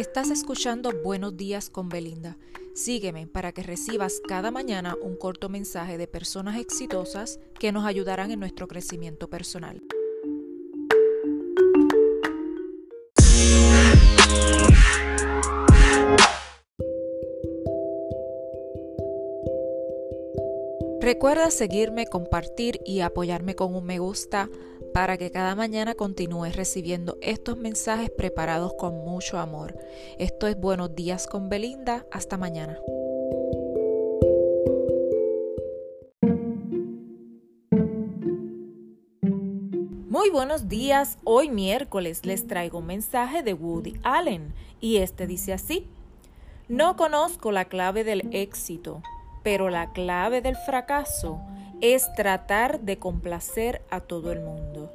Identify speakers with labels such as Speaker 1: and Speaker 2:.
Speaker 1: Estás escuchando Buenos días con Belinda. Sígueme para que recibas cada mañana un corto mensaje de personas exitosas que nos ayudarán en nuestro crecimiento personal. Recuerda seguirme, compartir y apoyarme con un me gusta para que cada mañana continúes recibiendo estos mensajes preparados con mucho amor. Esto es Buenos días con Belinda. Hasta mañana. Muy buenos días. Hoy miércoles les traigo un mensaje de Woody Allen y este dice así. No conozco la clave del éxito, pero la clave del fracaso es tratar de complacer a todo el mundo.